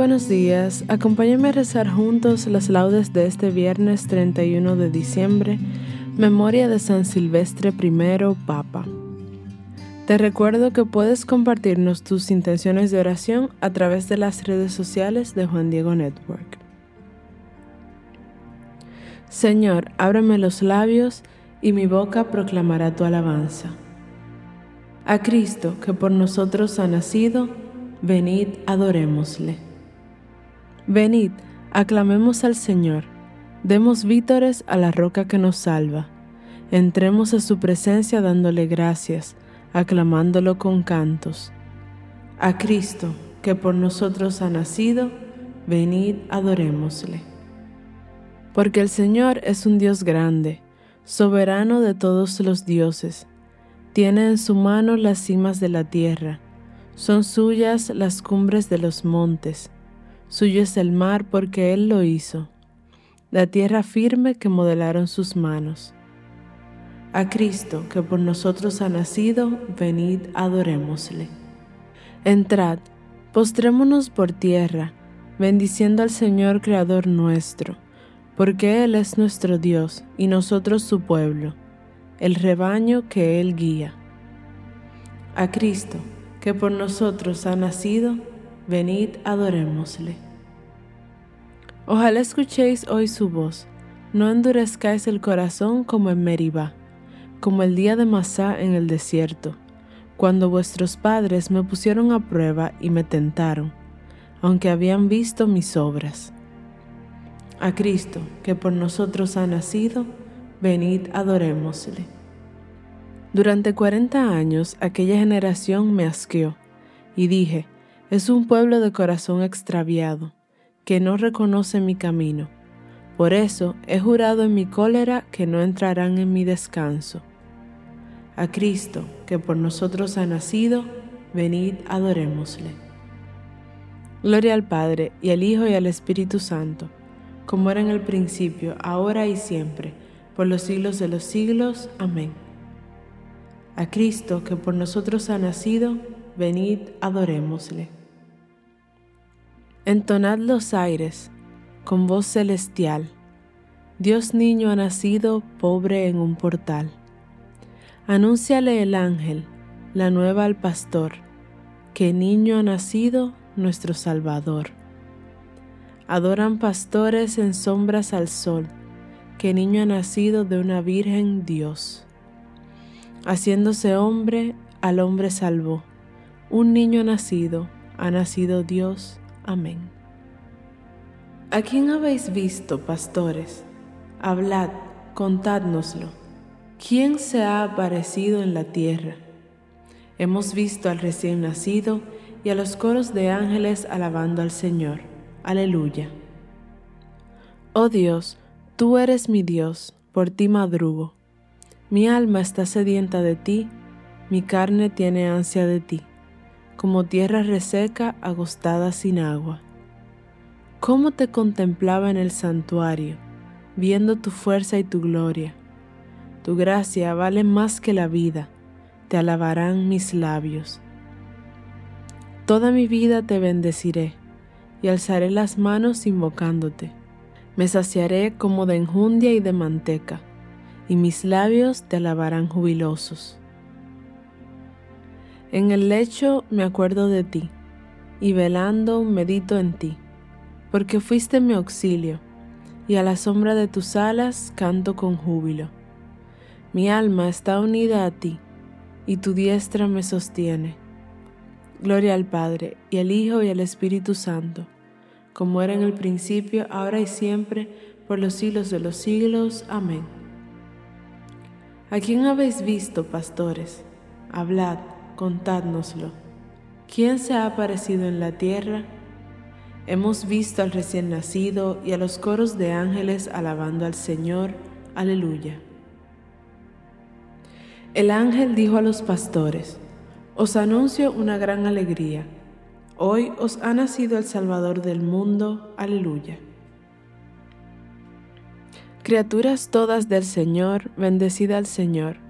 Buenos días, acompáñenme a rezar juntos las laudes de este viernes 31 de diciembre, memoria de San Silvestre I, Papa. Te recuerdo que puedes compartirnos tus intenciones de oración a través de las redes sociales de Juan Diego Network. Señor, ábreme los labios y mi boca proclamará tu alabanza. A Cristo, que por nosotros ha nacido, venid, adorémosle. Venid, aclamemos al Señor, demos vítores a la roca que nos salva, entremos a su presencia dándole gracias, aclamándolo con cantos. A Cristo, que por nosotros ha nacido, venid, adorémosle. Porque el Señor es un Dios grande, soberano de todos los dioses, tiene en su mano las cimas de la tierra, son suyas las cumbres de los montes, Suyo es el mar porque Él lo hizo, la tierra firme que modelaron sus manos. A Cristo, que por nosotros ha nacido, venid, adorémosle. Entrad, postrémonos por tierra, bendiciendo al Señor Creador nuestro, porque Él es nuestro Dios y nosotros su pueblo, el rebaño que Él guía. A Cristo, que por nosotros ha nacido, venid adorémosle. Ojalá escuchéis hoy su voz, no endurezcáis el corazón como en Meribá, como el día de Masá en el desierto, cuando vuestros padres me pusieron a prueba y me tentaron, aunque habían visto mis obras. A Cristo, que por nosotros ha nacido, venid adorémosle. Durante cuarenta años aquella generación me asqueó, y dije, es un pueblo de corazón extraviado, que no reconoce mi camino. Por eso he jurado en mi cólera que no entrarán en mi descanso. A Cristo, que por nosotros ha nacido, venid adorémosle. Gloria al Padre, y al Hijo, y al Espíritu Santo, como era en el principio, ahora y siempre, por los siglos de los siglos. Amén. A Cristo, que por nosotros ha nacido, venid adorémosle. Entonad los aires con voz celestial. Dios niño ha nacido pobre en un portal. Anúnciale el ángel, la nueva al pastor, que niño ha nacido nuestro Salvador. Adoran pastores en sombras al sol, que niño ha nacido de una virgen Dios. Haciéndose hombre, al hombre salvó. Un niño nacido, ha nacido Dios Amén. ¿A quién habéis visto, pastores? Hablad, contádnoslo. ¿Quién se ha aparecido en la tierra? Hemos visto al recién nacido y a los coros de ángeles alabando al Señor. Aleluya. Oh Dios, tú eres mi Dios, por ti madrugo. Mi alma está sedienta de ti, mi carne tiene ansia de ti como tierra reseca agostada sin agua. cómo te contemplaba en el santuario, viendo tu fuerza y tu gloria. Tu gracia vale más que la vida, te alabarán mis labios. Toda mi vida te bendeciré y alzaré las manos invocándote. Me saciaré como de enjundia y de manteca, y mis labios te alabarán jubilosos. En el lecho me acuerdo de ti, y velando medito en ti, porque fuiste mi auxilio, y a la sombra de tus alas canto con júbilo. Mi alma está unida a ti, y tu diestra me sostiene. Gloria al Padre, y al Hijo, y al Espíritu Santo, como era en el principio, ahora y siempre, por los siglos de los siglos. Amén. ¿A quién habéis visto, pastores? Hablad contádnoslo. ¿Quién se ha aparecido en la tierra? Hemos visto al recién nacido y a los coros de ángeles alabando al Señor. Aleluya. El ángel dijo a los pastores, Os anuncio una gran alegría. Hoy os ha nacido el Salvador del mundo. Aleluya. Criaturas todas del Señor, bendecida al Señor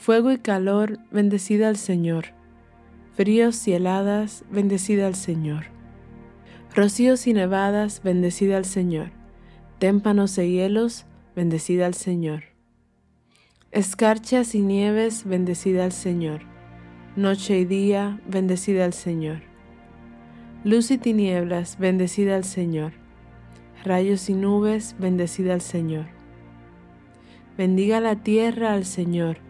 Fuego y calor, bendecida al Señor. Fríos y heladas, bendecida al Señor. Rocíos y nevadas, bendecida al Señor. Témpanos y hielos, bendecida al Señor. Escarchas y nieves, bendecida al Señor. Noche y día, bendecida al Señor. Luz y tinieblas, bendecida al Señor. Rayos y nubes, bendecida al Señor. Bendiga la tierra al Señor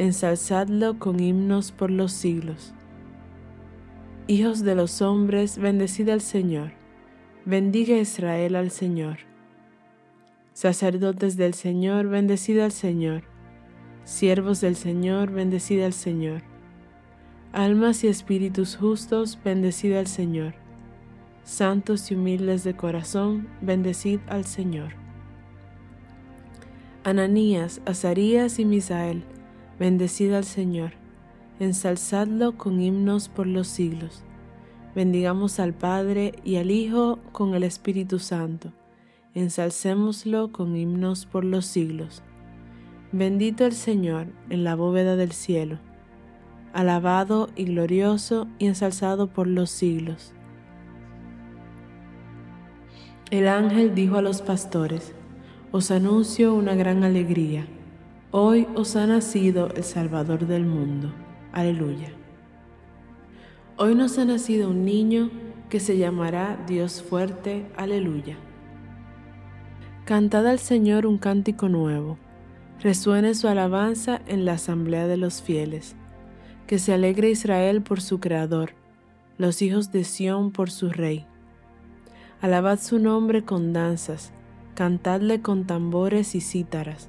ensalzadlo con himnos por los siglos. Hijos de los hombres, bendecid al Señor, bendiga Israel al Señor. Sacerdotes del Señor, bendecid al Señor. Siervos del Señor, bendecid al Señor. Almas y espíritus justos, bendecid al Señor. Santos y humildes de corazón, bendecid al Señor. Ananías, Azarías y Misael, Bendecid al Señor, ensalzadlo con himnos por los siglos. Bendigamos al Padre y al Hijo con el Espíritu Santo. Ensalcémoslo con himnos por los siglos. Bendito el Señor en la bóveda del cielo, alabado y glorioso y ensalzado por los siglos. El ángel dijo a los pastores, Os anuncio una gran alegría Hoy os ha nacido el Salvador del mundo. Aleluya. Hoy nos ha nacido un niño que se llamará Dios fuerte. Aleluya. Cantad al Señor un cántico nuevo. Resuene su alabanza en la asamblea de los fieles. Que se alegre Israel por su Creador, los hijos de Sión por su Rey. Alabad su nombre con danzas, cantadle con tambores y cítaras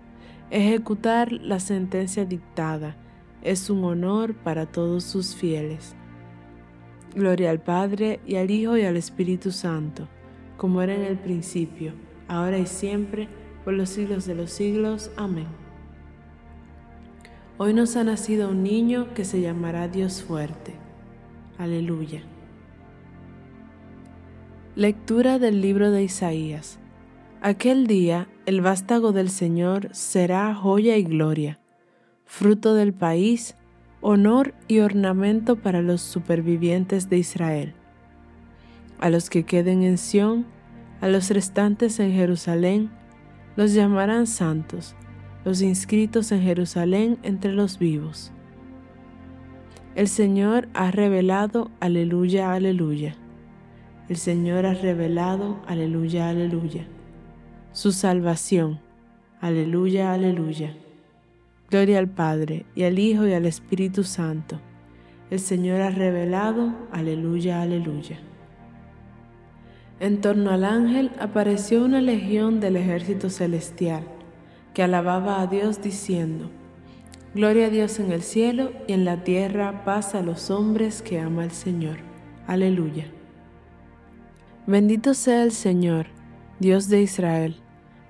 Ejecutar la sentencia dictada es un honor para todos sus fieles. Gloria al Padre y al Hijo y al Espíritu Santo, como era en el principio, ahora y siempre, por los siglos de los siglos. Amén. Hoy nos ha nacido un niño que se llamará Dios fuerte. Aleluya. Lectura del libro de Isaías. Aquel día el vástago del Señor será joya y gloria, fruto del país, honor y ornamento para los supervivientes de Israel. A los que queden en Sión, a los restantes en Jerusalén, los llamarán santos, los inscritos en Jerusalén entre los vivos. El Señor ha revelado, aleluya, aleluya. El Señor ha revelado, aleluya, aleluya. Su salvación, aleluya, aleluya. Gloria al Padre, y al Hijo, y al Espíritu Santo. El Señor ha revelado, aleluya, aleluya. En torno al ángel apareció una legión del ejército celestial, que alababa a Dios diciendo, Gloria a Dios en el cielo y en la tierra paz a los hombres que ama el Señor. Aleluya. Bendito sea el Señor, Dios de Israel,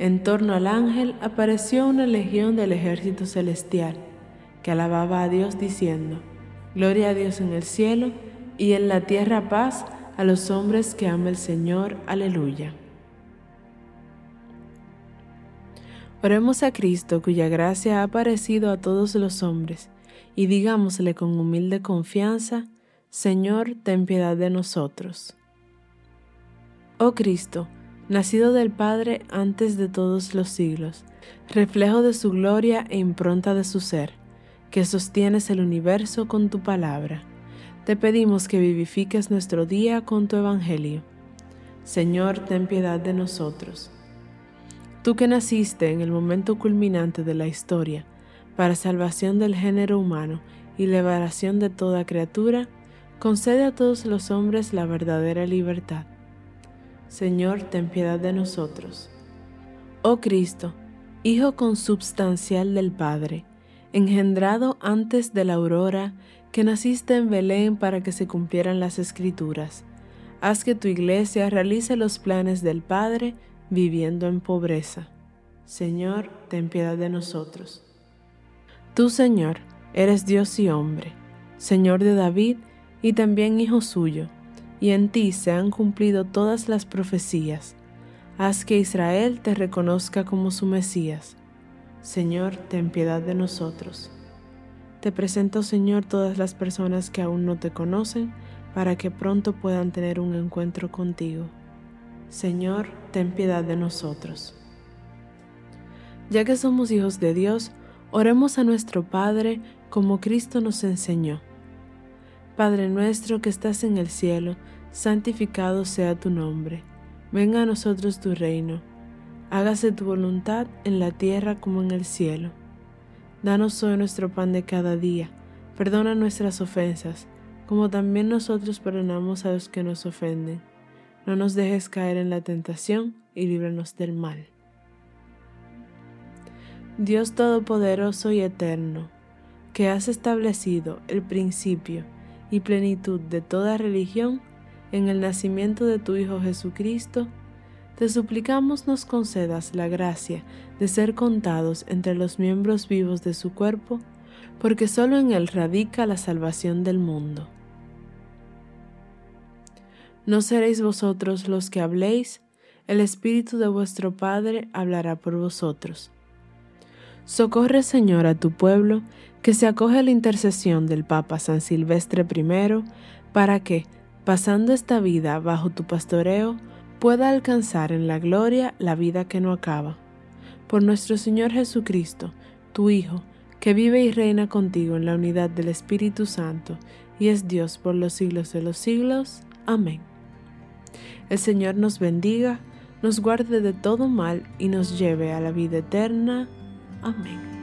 En torno al ángel apareció una legión del ejército celestial, que alababa a Dios diciendo, Gloria a Dios en el cielo, y en la tierra paz, a los hombres que ama el Señor. Aleluya. Oremos a Cristo cuya gracia ha aparecido a todos los hombres y digámosle con humilde confianza, Señor, ten piedad de nosotros. Oh Cristo, nacido del Padre antes de todos los siglos, reflejo de su gloria e impronta de su ser, que sostienes el universo con tu palabra te pedimos que vivifiques nuestro día con tu Evangelio. Señor, ten piedad de nosotros. Tú que naciste en el momento culminante de la historia, para salvación del género humano y liberación de toda criatura, concede a todos los hombres la verdadera libertad. Señor, ten piedad de nosotros. Oh Cristo, Hijo consubstancial del Padre, engendrado antes de la aurora, que naciste en Belén para que se cumplieran las escrituras. Haz que tu iglesia realice los planes del Padre viviendo en pobreza. Señor, ten piedad de nosotros. Tú, Señor, eres Dios y hombre, Señor de David y también hijo suyo, y en ti se han cumplido todas las profecías. Haz que Israel te reconozca como su Mesías. Señor, ten piedad de nosotros. Te presento, Señor, todas las personas que aún no te conocen, para que pronto puedan tener un encuentro contigo. Señor, ten piedad de nosotros. Ya que somos hijos de Dios, oremos a nuestro Padre como Cristo nos enseñó. Padre nuestro que estás en el cielo, santificado sea tu nombre. Venga a nosotros tu reino. Hágase tu voluntad en la tierra como en el cielo. Danos hoy nuestro pan de cada día. Perdona nuestras ofensas, como también nosotros perdonamos a los que nos ofenden. No nos dejes caer en la tentación y líbranos del mal. Dios Todopoderoso y Eterno, que has establecido el principio y plenitud de toda religión en el nacimiento de tu Hijo Jesucristo, te suplicamos nos concedas la gracia de ser contados entre los miembros vivos de su cuerpo, porque solo en él radica la salvación del mundo. No seréis vosotros los que habléis, el Espíritu de vuestro Padre hablará por vosotros. Socorre, Señor, a tu pueblo, que se acoge a la intercesión del Papa San Silvestre I, para que, pasando esta vida bajo tu pastoreo, pueda alcanzar en la gloria la vida que no acaba. Por nuestro Señor Jesucristo, tu Hijo, que vive y reina contigo en la unidad del Espíritu Santo, y es Dios por los siglos de los siglos. Amén. El Señor nos bendiga, nos guarde de todo mal y nos lleve a la vida eterna. Amém.